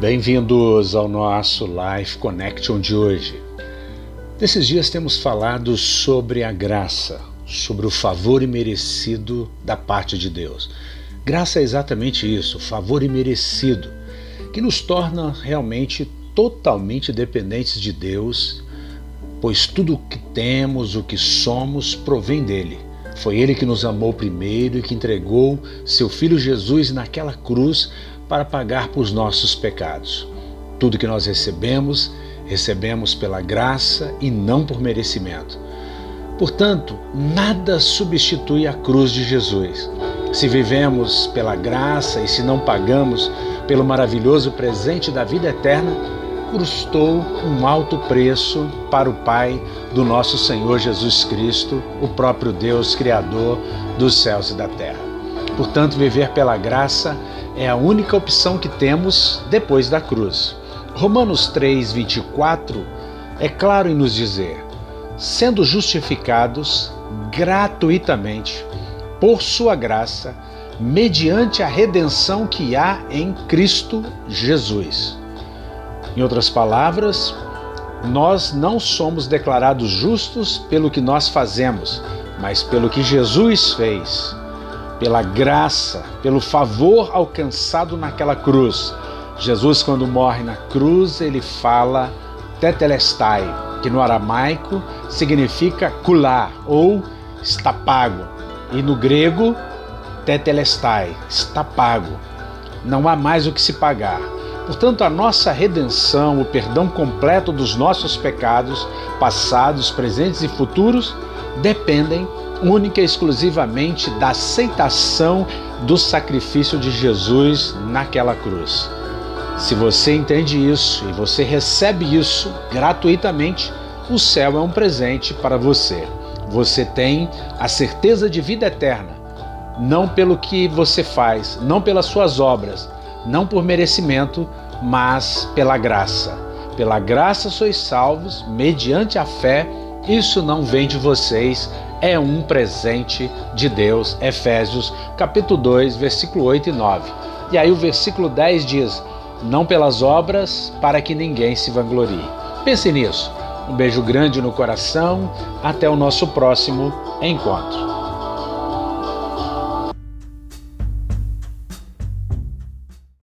Bem-vindos ao nosso Life Connection de hoje. Nesses dias temos falado sobre a graça, sobre o favor imerecido da parte de Deus. Graça é exatamente isso, favor imerecido, que nos torna realmente totalmente dependentes de Deus, pois tudo o que temos, o que somos, provém dele. Foi ele que nos amou primeiro e que entregou seu filho Jesus naquela cruz para pagar por os nossos pecados. Tudo que nós recebemos, recebemos pela graça e não por merecimento. Portanto, nada substitui a cruz de Jesus. Se vivemos pela graça e se não pagamos pelo maravilhoso presente da vida eterna, custou um alto preço para o Pai do nosso Senhor Jesus Cristo, o próprio Deus Criador dos céus e da terra. Portanto, viver pela graça é a única opção que temos depois da cruz. Romanos 3, 24 é claro em nos dizer: sendo justificados gratuitamente por Sua graça, mediante a redenção que há em Cristo Jesus. Em outras palavras, nós não somos declarados justos pelo que nós fazemos, mas pelo que Jesus fez pela graça, pelo favor alcançado naquela cruz. Jesus, quando morre na cruz, ele fala tetelestai, que no aramaico significa cular ou está pago. E no grego, tetelestai, está pago. Não há mais o que se pagar. Portanto, a nossa redenção, o perdão completo dos nossos pecados, passados, presentes e futuros, dependem única e exclusivamente da aceitação do sacrifício de Jesus naquela cruz. Se você entende isso e você recebe isso gratuitamente, o céu é um presente para você. Você tem a certeza de vida eterna, não pelo que você faz, não pelas suas obras, não por merecimento, mas pela graça. Pela graça sois salvos, mediante a fé. Isso não vem de vocês, é um presente de Deus. Efésios capítulo 2, versículo 8 e 9. E aí o versículo 10 diz: Não pelas obras, para que ninguém se vanglorie. Pense nisso. Um beijo grande no coração. Até o nosso próximo encontro.